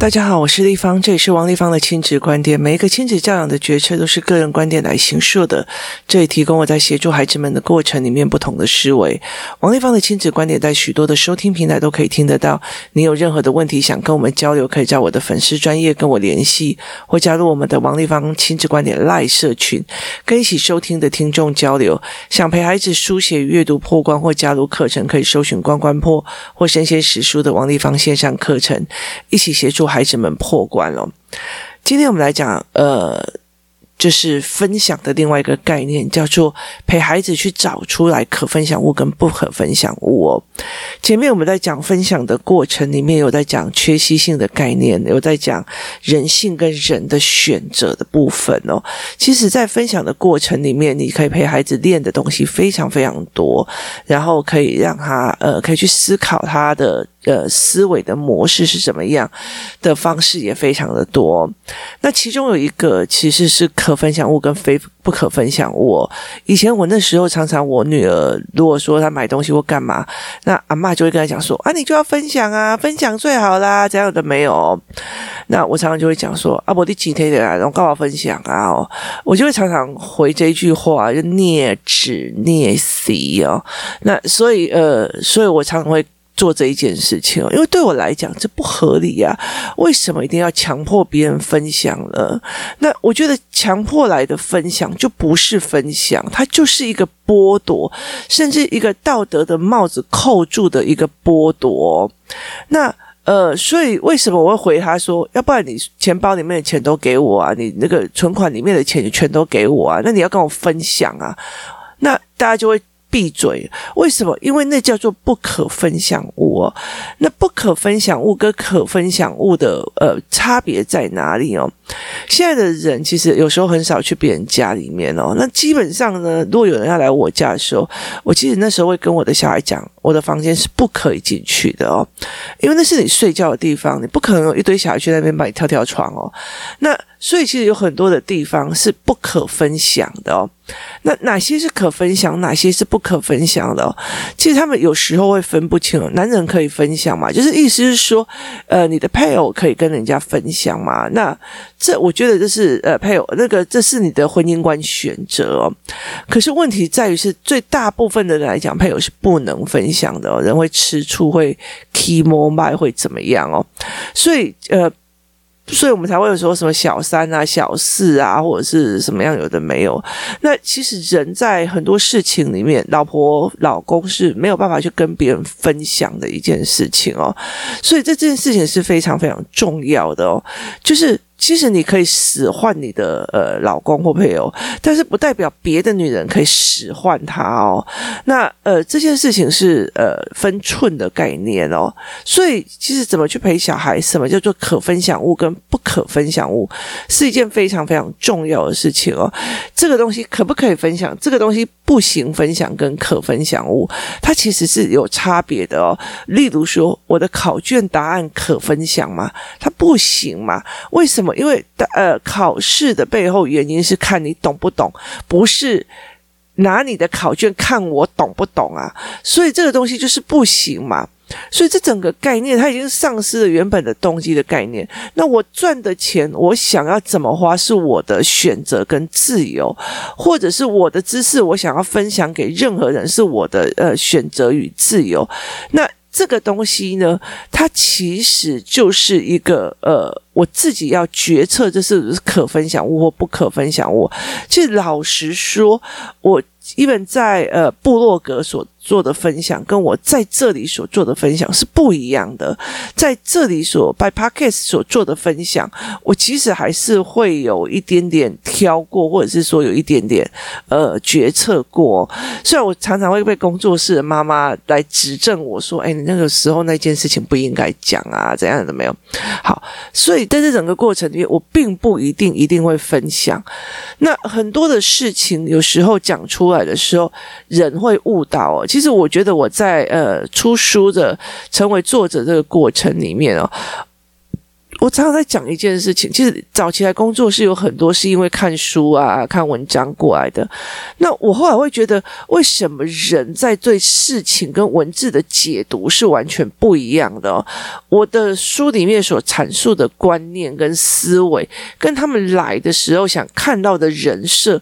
大家好，我是丽芳，这里是王丽芳的亲子观点。每一个亲子教养的决策都是个人观点来形塑的，这里提供我在协助孩子们的过程里面不同的思维。王丽芳的亲子观点在许多的收听平台都可以听得到。你有任何的问题想跟我们交流，可以在我的粉丝专业跟我联系，或加入我们的王丽芳亲子观点 LINE 社群，跟一起收听的听众交流。想陪孩子书写阅读破关或加入课程，可以搜寻“关关破”或“生鲜识书”的王丽芳线上课程，一起协助孩子们破关了。今天我们来讲，呃。就是分享的另外一个概念，叫做陪孩子去找出来可分享物跟不可分享物哦。前面我们在讲分享的过程里面，有在讲缺席性的概念，有在讲人性跟人的选择的部分哦。其实，在分享的过程里面，你可以陪孩子练的东西非常非常多，然后可以让他呃，可以去思考他的。呃，思维的模式是怎么样的方式也非常的多。那其中有一个其实是可分享物跟非不可分享物。以前我那时候常常，我女儿如果说她买东西或干嘛，那阿嬷就会跟她讲说：“啊，你就要分享啊，分享最好啦。”这样的没有。那我常常就会讲说：“啊，我的几天的来，然后干嘛分享啊？”，我就会常常回这一句话，就镊子镊婿哦。那所以呃，所以我常常会。做这一件事情，因为对我来讲这不合理呀。为什么一定要强迫别人分享呢？那我觉得强迫来的分享就不是分享，它就是一个剥夺，甚至一个道德的帽子扣住的一个剥夺。那呃，所以为什么我会回他说，要不然你钱包里面的钱都给我啊，你那个存款里面的钱就全都给我啊？那你要跟我分享啊？那大家就会。闭嘴！为什么？因为那叫做不可分享物哦。那不可分享物跟可分享物的呃差别在哪里哦？现在的人其实有时候很少去别人家里面哦。那基本上呢，如果有人要来我家的时候，我其实那时候会跟我的小孩讲，我的房间是不可以进去的哦，因为那是你睡觉的地方，你不可能有一堆小孩去那边帮你跳跳床哦。那所以其实有很多的地方是不可分享的哦。那哪些是可分享，哪些是不可分享的哦？其实他们有时候会分不清哦。男人可以分享嘛？就是意思是说，呃，你的配偶可以跟人家分享嘛？那这我觉得这是呃配偶那个这是你的婚姻观选择哦。可是问题在于是，最大部分的人来讲，配偶是不能分享的哦。人会吃醋，会 key more 卖，会怎么样哦？所以呃。所以我们才会有说什么小三啊、小四啊，或者是什么样有的没有。那其实人在很多事情里面，老婆、老公是没有办法去跟别人分享的一件事情哦。所以这件事情是非常非常重要的哦，就是。其实你可以使唤你的呃老公或配偶，但是不代表别的女人可以使唤他哦。那呃这件事情是呃分寸的概念哦。所以其实怎么去陪小孩，什么叫做可分享物跟不可分享物，是一件非常非常重要的事情哦。这个东西可不可以分享？这个东西不行分享跟可分享物，它其实是有差别的哦。例如说，我的考卷答案可分享吗？它不行嘛？为什么？因为呃，考试的背后原因是看你懂不懂，不是拿你的考卷看我懂不懂啊。所以这个东西就是不行嘛。所以这整个概念它已经丧失了原本的动机的概念。那我赚的钱，我想要怎么花是我的选择跟自由，或者是我的知识，我想要分享给任何人是我的呃选择与自由。那这个东西呢，它其实就是一个呃，我自己要决策这是可分享物或不可分享物。其实老实说，我。一本在呃部落格所做的分享，跟我在这里所做的分享是不一样的。在这里所 by podcast 所做的分享，我其实还是会有一点点挑过，或者是说有一点点呃决策过。虽然我常常会被工作室的妈妈来指正我说：“哎，你那个时候那件事情不应该讲啊，怎样的没有？”好，所以在这整个过程里面，我并不一定一定会分享。那很多的事情，有时候讲出来。的时候，人会误导哦。其其实我觉得我在呃出书的成为作者这个过程里面哦，我常常在讲一件事情，其实早期来工作是有很多是因为看书啊、看文章过来的。那我后来会觉得，为什么人在对事情跟文字的解读是完全不一样的哦？我的书里面所阐述的观念跟思维，跟他们来的时候想看到的人设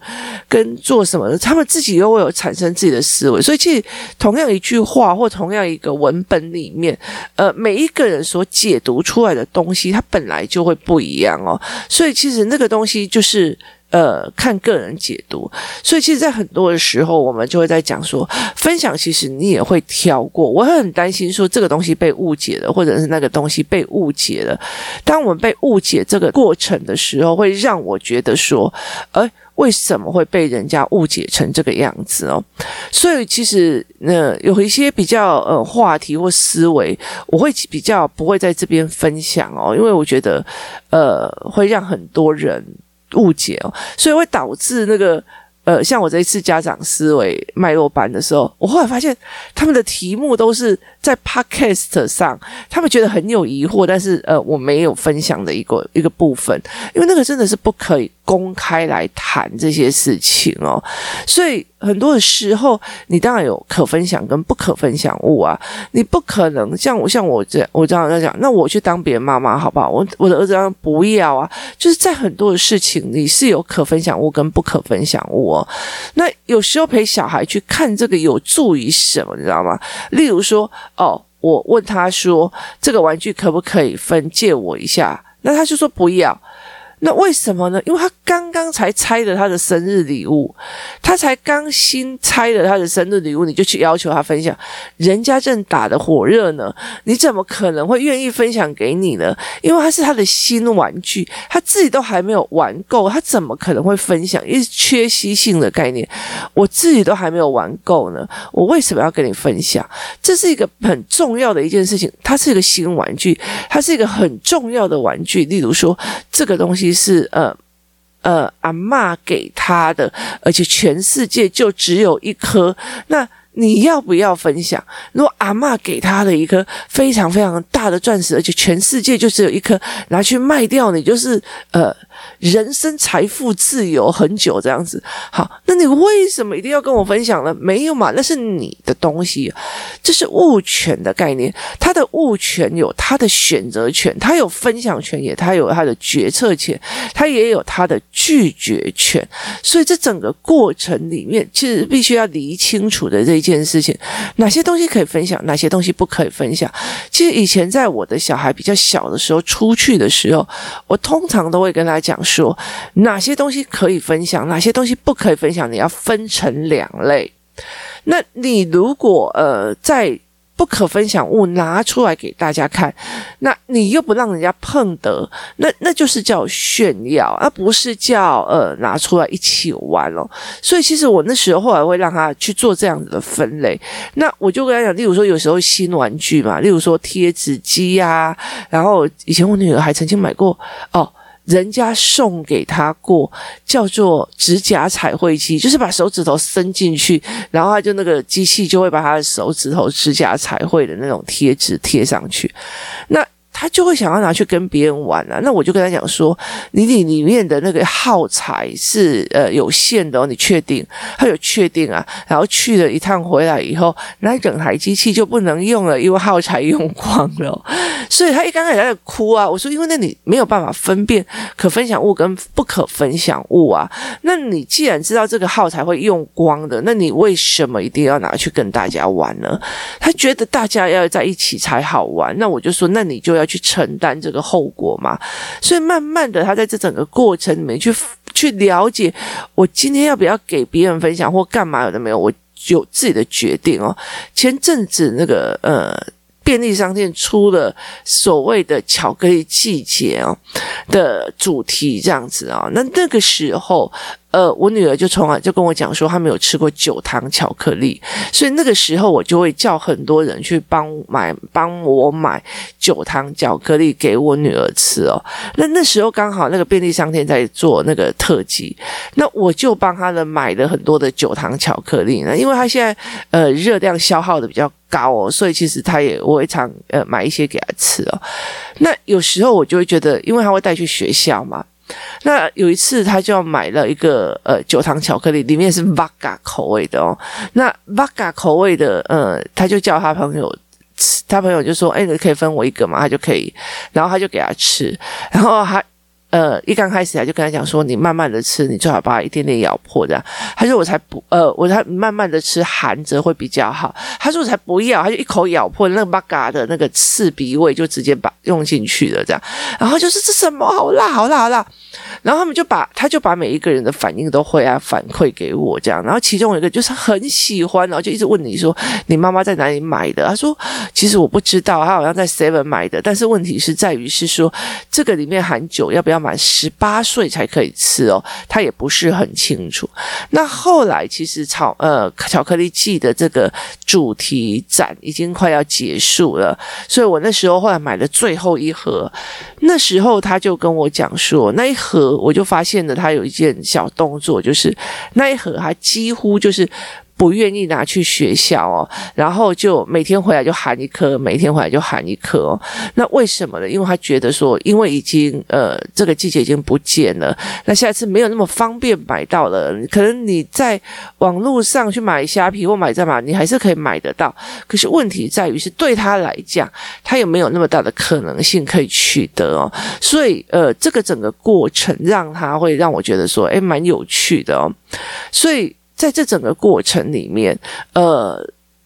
跟做什么的，他们自己又会有产生自己的思维。所以，其实同样一句话或同样一个文本里面，呃，每一个人所解读出来的东西，它本来就会不一样哦，所以其实那个东西就是呃看个人解读，所以其实，在很多的时候，我们就会在讲说分享，其实你也会挑过，我很担心说这个东西被误解了，或者是那个东西被误解了。当我们被误解这个过程的时候，会让我觉得说，诶。为什么会被人家误解成这个样子哦？所以其实呃有一些比较呃话题或思维，我会比较不会在这边分享哦，因为我觉得呃会让很多人误解哦，所以会导致那个。呃，像我这一次家长思维脉络班的时候，我后来发现他们的题目都是在 Podcast 上，他们觉得很有疑惑，但是呃，我没有分享的一个一个部分，因为那个真的是不可以公开来谈这些事情哦，所以。很多的时候，你当然有可分享跟不可分享物啊，你不可能像我像我这，我这样在讲，那我去当别人妈妈好不好？我我的儿子当然不要啊，就是在很多的事情，你是有可分享物跟不可分享物哦。那有时候陪小孩去看这个有助于什么，你知道吗？例如说，哦，我问他说这个玩具可不可以分，借我一下，那他就说不要。那为什么呢？因为他刚刚才拆了他的生日礼物，他才刚新拆了他的生日礼物，你就去要求他分享，人家正打得火热呢，你怎么可能会愿意分享给你呢？因为他是他的新玩具，他自己都还没有玩够，他怎么可能会分享？因为缺席性的概念，我自己都还没有玩够呢，我为什么要跟你分享？这是一个很重要的一件事情，它是一个新玩具，它是一个很重要的玩具。例如说，这个东西。是呃呃，阿嬷给他的，而且全世界就只有一颗。那你要不要分享？如果阿嬷给他的一颗非常非常大的钻石，而且全世界就只有一颗，拿去卖掉，你就是呃。人生财富自由很久这样子，好，那你为什么一定要跟我分享呢？没有嘛，那是你的东西，这是物权的概念。他的物权有他的选择权，他有分享权，也他有他的决策权，他也有他的拒绝权。所以这整个过程里面，其实必须要理清楚的这一件事情：哪些东西可以分享，哪些东西不可以分享。其实以前在我的小孩比较小的时候，出去的时候，我通常都会跟他讲。说哪些东西可以分享，哪些东西不可以分享，你要分成两类。那你如果呃在不可分享物拿出来给大家看，那你又不让人家碰得，那那就是叫炫耀，而不是叫呃拿出来一起玩哦。所以其实我那时候后来会让他去做这样子的分类。那我就跟他讲，例如说有时候新玩具嘛，例如说贴纸机呀，然后以前我女儿还曾经买过哦。人家送给他过叫做指甲彩绘机，就是把手指头伸进去，然后他就那个机器就会把他的手指头指甲彩绘的那种贴纸贴上去。那他就会想要拿去跟别人玩啊，那我就跟他讲说，你里里面的那个耗材是呃有限的哦，你确定？他有确定啊，然后去了一趟回来以后，那整台机器就不能用了，因为耗材用光了。所以他一刚开始在哭啊，我说因为那你没有办法分辨可分享物跟不可分享物啊，那你既然知道这个耗材会用光的，那你为什么一定要拿去跟大家玩呢？他觉得大家要在一起才好玩，那我就说，那你就要。去承担这个后果嘛，所以慢慢的，他在这整个过程里面去去了解，我今天要不要给别人分享或干嘛有的没有，我有自己的决定哦。前阵子那个呃便利商店出了所谓的巧克力季节哦的主题这样子啊，那那个时候呃，我女儿就从来就跟我讲说，她没有吃过酒糖巧克力，所以那个时候我就会叫很多人去帮买，帮我买酒糖巧克力给我女儿吃哦。那那时候刚好那个便利商店在做那个特辑，那我就帮她的买了很多的酒糖巧克力呢，因为她现在呃热量消耗的比较高哦，所以其实她也我会常呃买一些给她吃哦。那有时候我就会觉得，因为她会带去学校嘛。那有一次，他就要买了一个呃酒糖巧克力，里面是 v 嘎 a 口味的哦。那 v 嘎 a 口味的，呃，他就叫他朋友，他朋友就说：“哎，你可以分我一个嘛？”他就可以，然后他就给他吃，然后他。呃，一刚开始他就跟他讲说，你慢慢的吃，你最好把它一点点咬破这样。他说我才不，呃，我才慢慢的吃，含着会比较好。他说我才不要，他就一口咬破那个巴嘎的那个刺鼻味，就直接把用进去了这样。然后就是这什么好辣，好辣，好辣。然后他们就把他就把每一个人的反应都会啊反馈给我这样。然后其中有一个就是很喜欢，然后就一直问你说，你妈妈在哪里买的？他说其实我不知道，他好像在 Seven 买的。但是问题是在于是说这个里面含酒要不要？满十八岁才可以吃哦，他也不是很清楚。那后来其实巧呃巧克力季的这个主题展已经快要结束了，所以我那时候后来买了最后一盒。那时候他就跟我讲说，那一盒我就发现了他有一件小动作，就是那一盒他几乎就是。不愿意拿去学校哦，然后就每天回来就含一颗，每天回来就含一颗哦。那为什么呢？因为他觉得说，因为已经呃这个季节已经不见了，那下次没有那么方便买到了。可能你在网络上去买虾皮或买在哪，你还是可以买得到。可是问题在于是对他来讲，他有没有那么大的可能性可以取得哦？所以呃，这个整个过程让他会让我觉得说，诶，蛮有趣的哦。所以。在这整个过程里面，呃，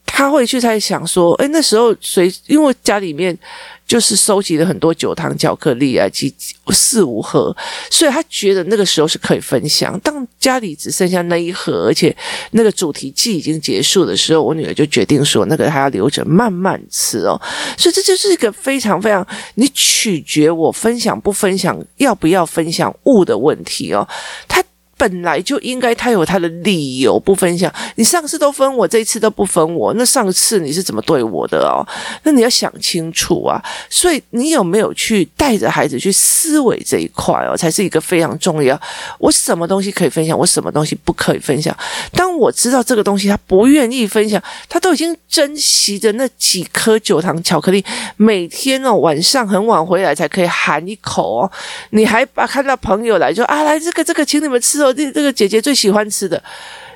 他会去在想说，诶，那时候谁因为家里面就是收集了很多酒糖巧克力啊，几四五盒，所以他觉得那个时候是可以分享。当家里只剩下那一盒，而且那个主题季已经结束的时候，我女儿就决定说，那个还要留着慢慢吃哦。所以这就是一个非常非常你取决我分享不分享，要不要分享物的问题哦。他。本来就应该他有他的理由不分享，你上次都分我，这一次都不分我，那上次你是怎么对我的哦？那你要想清楚啊！所以你有没有去带着孩子去思维这一块哦，才是一个非常重要。我什么东西可以分享，我什么东西不可以分享？当我知道这个东西他不愿意分享，他都已经珍惜着那几颗酒糖巧克力，每天哦晚上很晚回来才可以含一口哦，你还把看到朋友来就啊来这个这个请你们吃哦。这这个姐姐最喜欢吃的，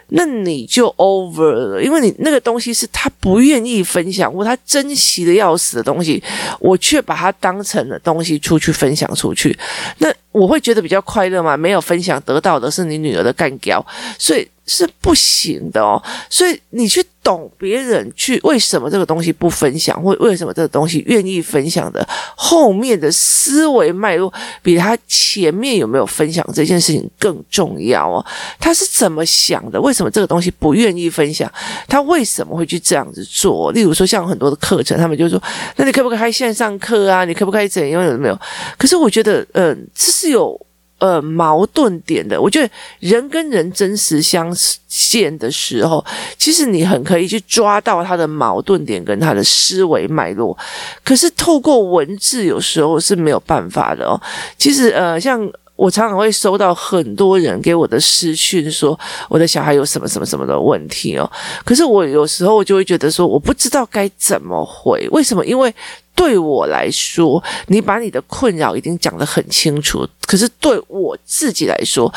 那你就 over 了，因为你那个东西是她不愿意分享或她珍惜的要死的东西，我却把它当成了东西出去分享出去，那我会觉得比较快乐吗？没有分享得到的是你女儿的干掉，所以。是不行的哦，所以你去懂别人去为什么这个东西不分享，或为什么这个东西愿意分享的后面的思维脉络，比他前面有没有分享这件事情更重要哦。他是怎么想的？为什么这个东西不愿意分享？他为什么会去这样子做？例如说，像很多的课程，他们就说：“那你可不可以开线上课啊？你可不可以怎样？有没有？”可是我觉得，嗯、呃，这是有。呃，矛盾点的，我觉得人跟人真实相见的时候，其实你很可以去抓到他的矛盾点跟他的思维脉络。可是透过文字，有时候是没有办法的哦。其实，呃，像我常常会收到很多人给我的私讯，说我的小孩有什么什么什么的问题哦。可是我有时候我就会觉得说，我不知道该怎么回。为什么？因为对我来说，你把你的困扰已经讲得很清楚，可是对我自己来说，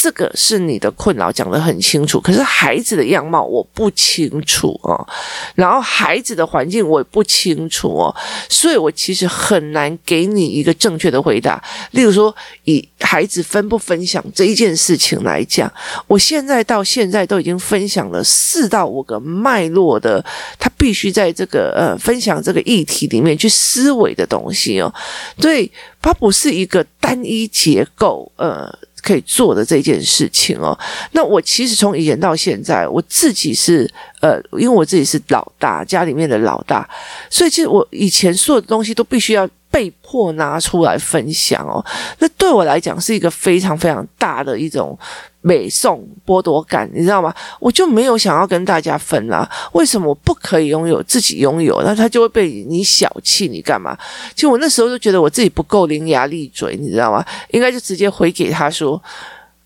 这个是你的困扰，讲得很清楚。可是孩子的样貌我不清楚哦，然后孩子的环境我也不清楚哦，所以我其实很难给你一个正确的回答。例如说，以孩子分不分享这一件事情来讲，我现在到现在都已经分享了四到五个脉络的，他必须在这个呃分享这个议题里面去思维的东西哦，对，它不是一个单一结构呃。可以做的这件事情哦，那我其实从以前到现在，我自己是呃，因为我自己是老大，家里面的老大，所以其实我以前所有的东西都必须要被迫拿出来分享哦。那对我来讲是一个非常非常大的一种美送剥夺感，你知道吗？我就没有想要跟大家分啦。为什么我不可以拥有自己拥有？那他就会被你小气，你干嘛？其实我那时候就觉得我自己不够伶牙俐嘴，你知道吗？应该就直接回给他说。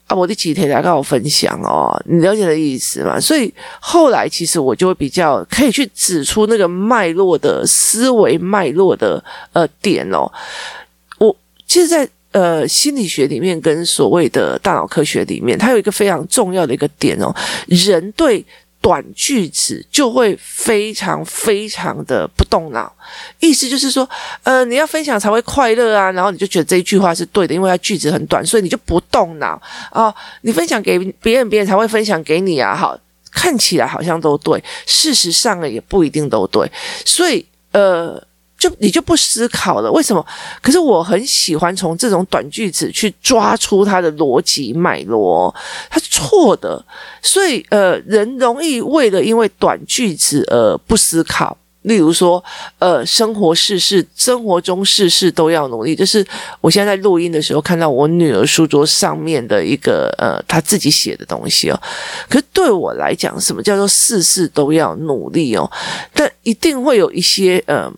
啊，我的几天来跟我分享哦，你了解的意思吗？所以后来其实我就会比较可以去指出那个脉络的思维脉络的呃点哦。我其实，在呃心理学里面跟所谓的大脑科学里面，它有一个非常重要的一个点哦，人对。短句子就会非常非常的不动脑，意思就是说，呃，你要分享才会快乐啊，然后你就觉得这一句话是对的，因为它句子很短，所以你就不动脑啊。你分享给别人，别人才会分享给你啊。好，看起来好像都对，事实上也不一定都对，所以呃。就你就不思考了，为什么？可是我很喜欢从这种短句子去抓出它的逻辑脉络，它错的。所以呃，人容易为了因为短句子而不思考。例如说，呃，生活事事，生活中事事都要努力。就是我现在在录音的时候，看到我女儿书桌上面的一个呃，她自己写的东西哦。可是对我来讲，什么叫做事事都要努力哦？但一定会有一些呃。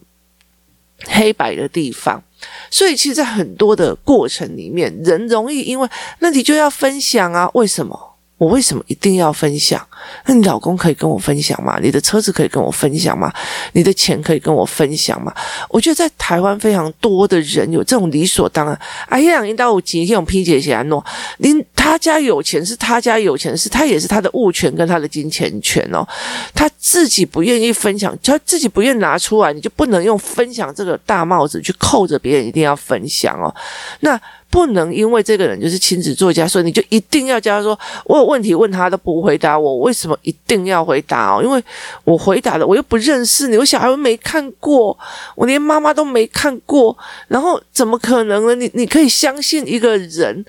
黑白的地方，所以其实，在很多的过程里面，人容易因为那你就要分享啊？为什么？我为什么一定要分享？那你老公可以跟我分享吗？你的车子可以跟我分享吗？你的钱可以跟我分享吗？我觉得在台湾非常多的人有这种理所当然。哎呀，领导，我今天用 P 姐写来诺，您他家有钱是他家有钱，是他也是他的物权跟他的金钱权哦。他自己不愿意分享，他自己不愿拿出来，你就不能用分享这个大帽子去扣着别人一定要分享哦。那。不能因为这个人就是亲子作家，所以你就一定要教他说，我有问题问他都不回答我，为什么一定要回答哦？因为我回答了，我又不认识你，我小孩又没看过，我连妈妈都没看过，然后怎么可能呢？你你可以相信一个人？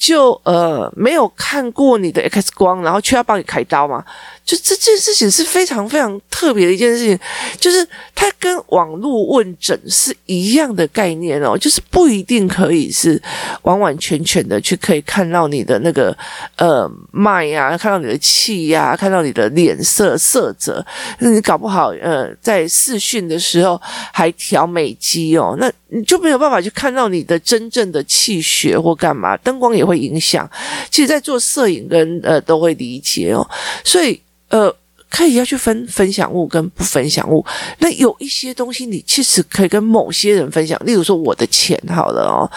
就呃没有看过你的 X 光，然后却要帮你开刀吗？就这件事情是非常非常特别的一件事情，就是它跟网络问诊是一样的概念哦，就是不一定可以是完完全全的去可以看到你的那个呃脉呀，看到你的气呀，看到你的脸色色泽，那你搞不好呃在视讯的时候还调美肌哦，那你就没有办法去看到你的真正的气血或干嘛，灯光也会会。影响，其实，在做摄影跟呃都会理解哦，所以呃可以要去分分享物跟不分享物。那有一些东西，你其实可以跟某些人分享，例如说我的钱好了哦，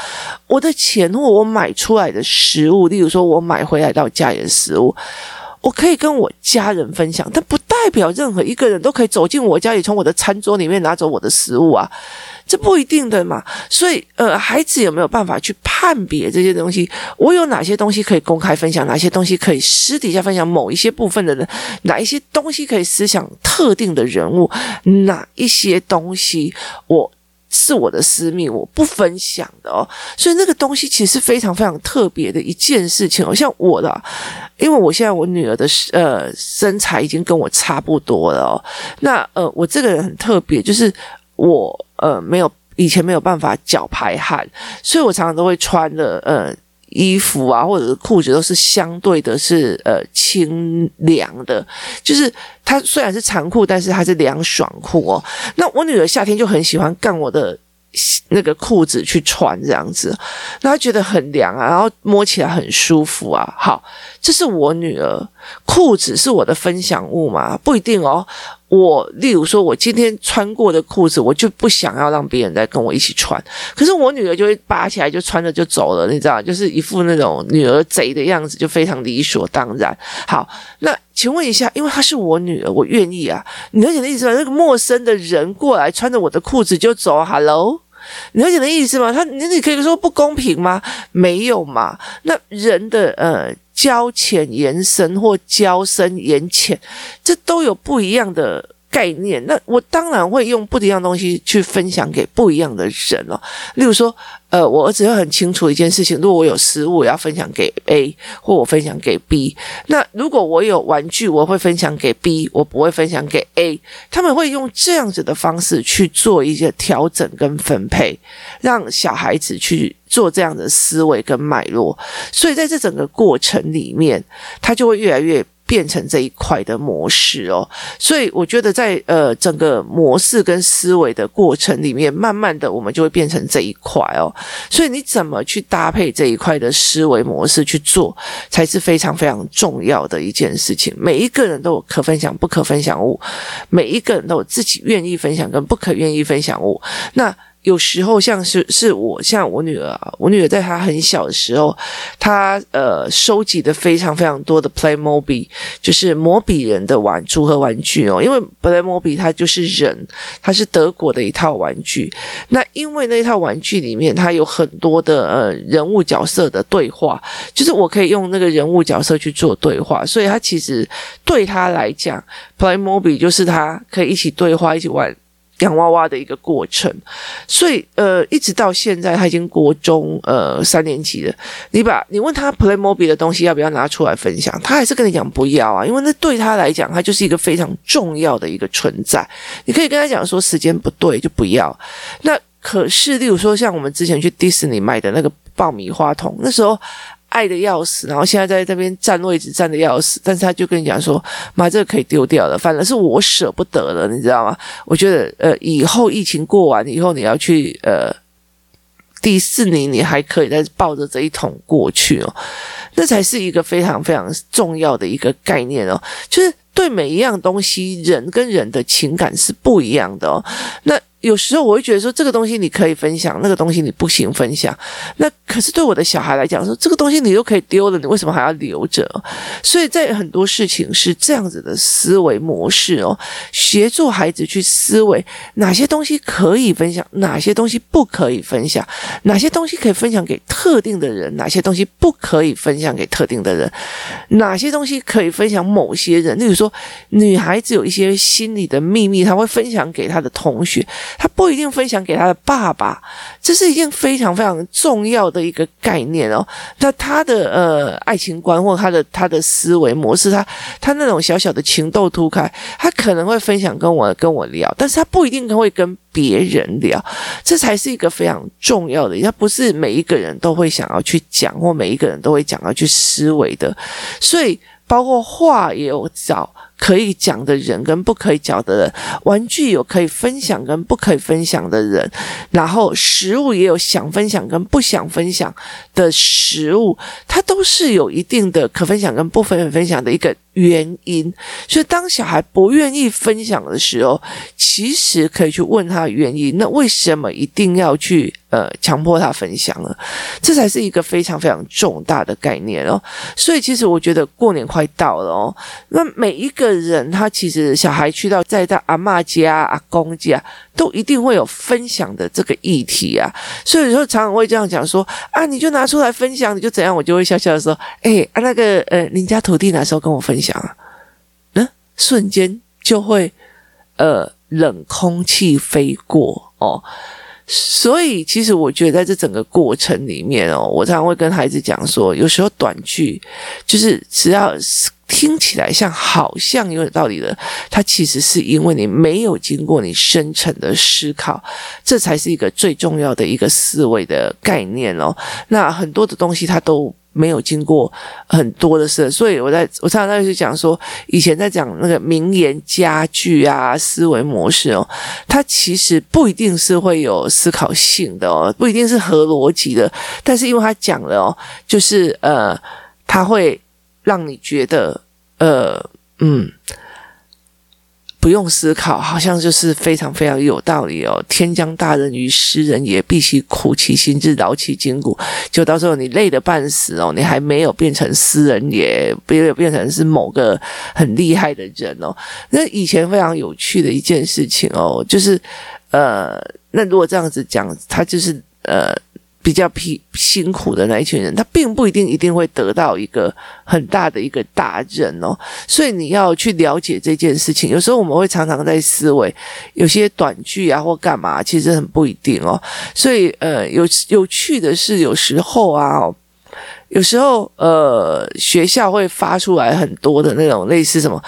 我的钱或我买出来的食物，例如说我买回来到家里的食物，我可以跟我家人分享，但不代表任何一个人都可以走进我家里，从我的餐桌里面拿走我的食物啊。这不一定的嘛，所以呃，孩子有没有办法去判别这些东西？我有哪些东西可以公开分享？哪些东西可以私底下分享？某一些部分的人，哪一些东西可以思想特定的人物？哪一些东西我是我的私密，我不分享的哦。所以那个东西其实是非常非常特别的一件事情哦。像我的，因为我现在我女儿的呃身材已经跟我差不多了哦。那呃，我这个人很特别，就是我。呃，没有以前没有办法脚排汗，所以我常常都会穿的呃衣服啊，或者是裤子都是相对的是呃清凉的，就是它虽然是长裤，但是它是凉爽裤哦。那我女儿夏天就很喜欢干我的。那个裤子去穿这样子，那她觉得很凉啊，然后摸起来很舒服啊。好，这是我女儿裤子是我的分享物嘛？不一定哦。我例如说，我今天穿过的裤子，我就不想要让别人再跟我一起穿。可是我女儿就会拔起来就穿着就走了，你知道，就是一副那种女儿贼的样子，就非常理所当然。好，那请问一下，因为她是我女儿，我愿意啊。你了解的意思吗？那个陌生的人过来穿着我的裤子就走，Hello。你了解的意思吗？他，你你可以说不公平吗？没有嘛。那人的呃交浅言深或交深言浅，这都有不一样的概念，那我当然会用不一样的东西去分享给不一样的人哦。例如说，呃，我儿子会很清楚一件事情：如果我有食物，我要分享给 A，或我分享给 B。那如果我有玩具，我会分享给 B，我不会分享给 A。他们会用这样子的方式去做一些调整跟分配，让小孩子去做这样的思维跟脉络。所以在这整个过程里面，他就会越来越。变成这一块的模式哦，所以我觉得在呃整个模式跟思维的过程里面，慢慢的我们就会变成这一块哦。所以你怎么去搭配这一块的思维模式去做，才是非常非常重要的一件事情。每一个人都有可分享、不可分享物，每一个人都有自己愿意分享跟不可愿意分享物。那有时候像是是我像我女儿啊，我女儿在她很小的时候，她呃收集的非常非常多的 Playmobil，就是摩比人的玩组合玩具哦。因为 Playmobil 它就是人，它是德国的一套玩具。那因为那套玩具里面它有很多的呃人物角色的对话，就是我可以用那个人物角色去做对话，所以它其实对她来讲，Playmobil 就是她可以一起对话，一起玩。洋娃娃的一个过程，所以呃，一直到现在他已经国中呃三年级了。你把你问他 Playmobil 的东西要不要拿出来分享，他还是跟你讲不要啊，因为那对他来讲，他就是一个非常重要的一个存在。你可以跟他讲说时间不对就不要。那可是，例如说像我们之前去迪士尼买的那个爆米花桶，那时候。爱的要死，然后现在在这边占位置占的要死，但是他就跟你讲说，妈，这个可以丢掉了，反正是我舍不得了，你知道吗？我觉得，呃，以后疫情过完以后，你要去呃迪士尼，你还可以再抱着这一桶过去哦，那才是一个非常非常重要的一个概念哦，就是对每一样东西，人跟人的情感是不一样的哦，那。有时候我会觉得说，这个东西你可以分享，那个东西你不行分享。那可是对我的小孩来讲说，这个东西你都可以丢了，你为什么还要留着？所以在很多事情是这样子的思维模式哦，协助孩子去思维哪些东西可以分享，哪些东西不可以分享，哪些东西可以分享给特定的人，哪些东西不可以分享给特定的人，哪些东西可以分享某些人。例如说，说女孩子有一些心里的秘密，她会分享给她的同学。她不一定分享给她的爸爸，这是一件非常非常重要的一个概念哦。那她的呃爱情观或她的她的思维模式，她她那种小小的情窦初开，她可能会分享跟我跟我聊，但是她不一定会跟别人聊，这才是一个非常重要的。他不是每一个人都会想要去讲，或每一个人都会讲要去思维的，所以包括画也有找。可以讲的人跟不可以讲的人，玩具有可以分享跟不可以分享的人，然后食物也有想分享跟不想分享的食物，它都是有一定的可分享跟不分分享的一个原因。所以当小孩不愿意分享的时候，其实可以去问他原因。那为什么一定要去呃强迫他分享呢？这才是一个非常非常重大的概念哦。所以其实我觉得过年快到了哦，那每一个。人他其实小孩去到在他阿妈家、阿公家，都一定会有分享的这个议题啊，所以说常常会这样讲说啊，你就拿出来分享，你就怎样，我就会笑笑的说，哎啊那个呃，您家徒弟哪时候跟我分享啊？嗯，瞬间就会呃冷空气飞过哦。所以，其实我觉得在这整个过程里面哦，我常常会跟孩子讲说，有时候短句就是只要听起来像好像有点道理的，它其实是因为你没有经过你深层的思考，这才是一个最重要的一个思维的概念哦。那很多的东西它都。没有经过很多的事，所以我在我常常在讲说，以前在讲那个名言佳句啊，思维模式哦，它其实不一定是会有思考性的哦，不一定是合逻辑的，但是因为他讲了哦，就是呃，他会让你觉得呃，嗯。不用思考，好像就是非常非常有道理哦。天将大任于斯人也，必须苦其心志，劳其筋骨。就到时候你累得半死哦，你还没有变成斯人也，没有变成是某个很厉害的人哦。那以前非常有趣的一件事情哦，就是呃，那如果这样子讲，他就是呃。比较疲辛苦的那一群人，他并不一定一定会得到一个很大的一个大任哦，所以你要去了解这件事情。有时候我们会常常在思维，有些短剧啊或干嘛，其实很不一定哦。所以呃，有有趣的是，有时候啊，有时候呃，学校会发出来很多的那种类似什么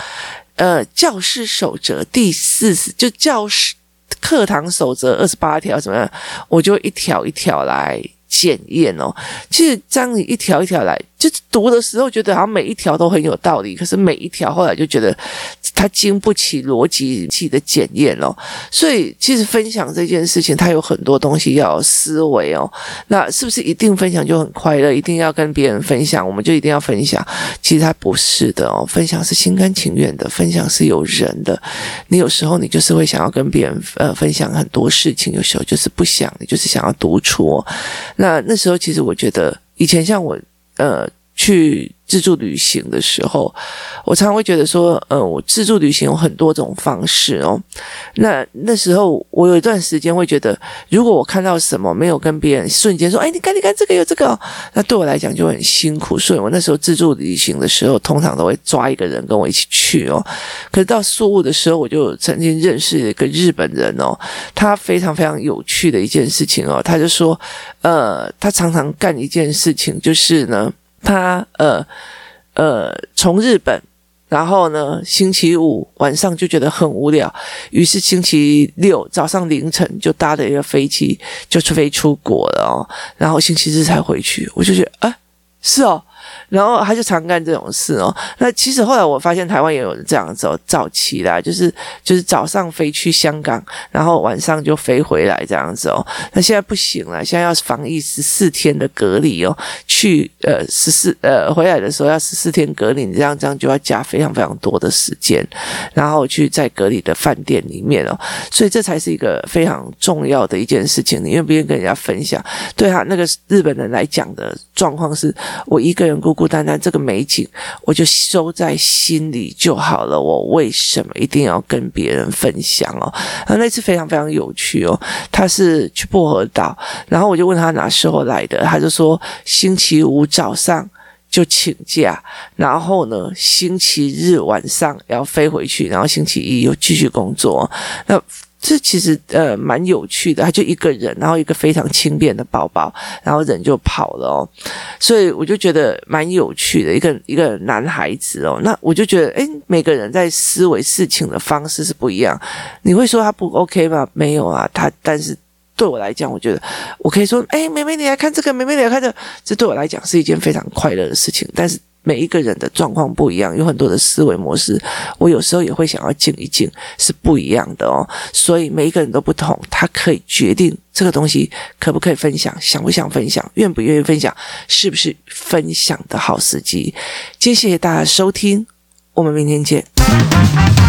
呃，教师守则第四十，就教师。课堂守则二十八条怎么样？我就一条一条来检验哦。其实这样一条一条来，就读的时候觉得好像每一条都很有道理，可是每一条后来就觉得。它经不起逻辑器的检验哦，所以其实分享这件事情，它有很多东西要思维哦。那是不是一定分享就很快乐？一定要跟别人分享，我们就一定要分享？其实它不是的哦，分享是心甘情愿的，分享是有人的。你有时候你就是会想要跟别人呃分享很多事情，有时候就是不想，你就是想要独处哦。那那时候其实我觉得，以前像我呃。去自助旅行的时候，我常常会觉得说，呃，我自助旅行有很多种方式哦。那那时候我有一段时间会觉得，如果我看到什么没有跟别人瞬间说，哎，你看，你看这个有这个哦，那对我来讲就很辛苦。所以我那时候自助旅行的时候，通常都会抓一个人跟我一起去哦。可是到宿务的时候，我就曾经认识一个日本人哦，他非常非常有趣的一件事情哦，他就说，呃，他常常干一件事情，就是呢。他呃呃从日本，然后呢星期五晚上就觉得很无聊，于是星期六早上凌晨就搭了一个飞机就飞出国了哦，然后星期日才回去。我就觉得哎，是哦。然后他就常干这种事哦。那其实后来我发现台湾也有这样子哦，早期啦，就是就是早上飞去香港，然后晚上就飞回来这样子哦。那现在不行了，现在要防疫十四天的隔离哦，去呃十四呃回来的时候要十四天隔离，你这样这样就要加非常非常多的时间，然后去在隔离的饭店里面哦。所以这才是一个非常重要的一件事情，你愿不愿意跟人家分享？对他那个日本人来讲的状况是，我一个人孤孤单单这个美景，我就收在心里就好了。我为什么一定要跟别人分享哦？啊，那次非常非常有趣哦。他是去薄荷岛，然后我就问他哪时候来的，他就说星期五早上就请假，然后呢，星期日晚上要飞回去，然后星期一又继续工作。那这其实呃蛮有趣的，他就一个人，然后一个非常轻便的包包，然后人就跑了哦，所以我就觉得蛮有趣的，一个一个男孩子哦，那我就觉得诶，每个人在思维事情的方式是不一样，你会说他不 OK 吗？没有啊，他但是对我来讲，我觉得我可以说，诶，妹妹你来看这个，妹妹你来看这个，这对我来讲是一件非常快乐的事情，但是。每一个人的状况不一样，有很多的思维模式，我有时候也会想要静一静，是不一样的哦。所以每一个人都不同，他可以决定这个东西可不可以分享，想不想分享，愿不愿意分享，是不是分享的好时机。谢谢大家收听，我们明天见。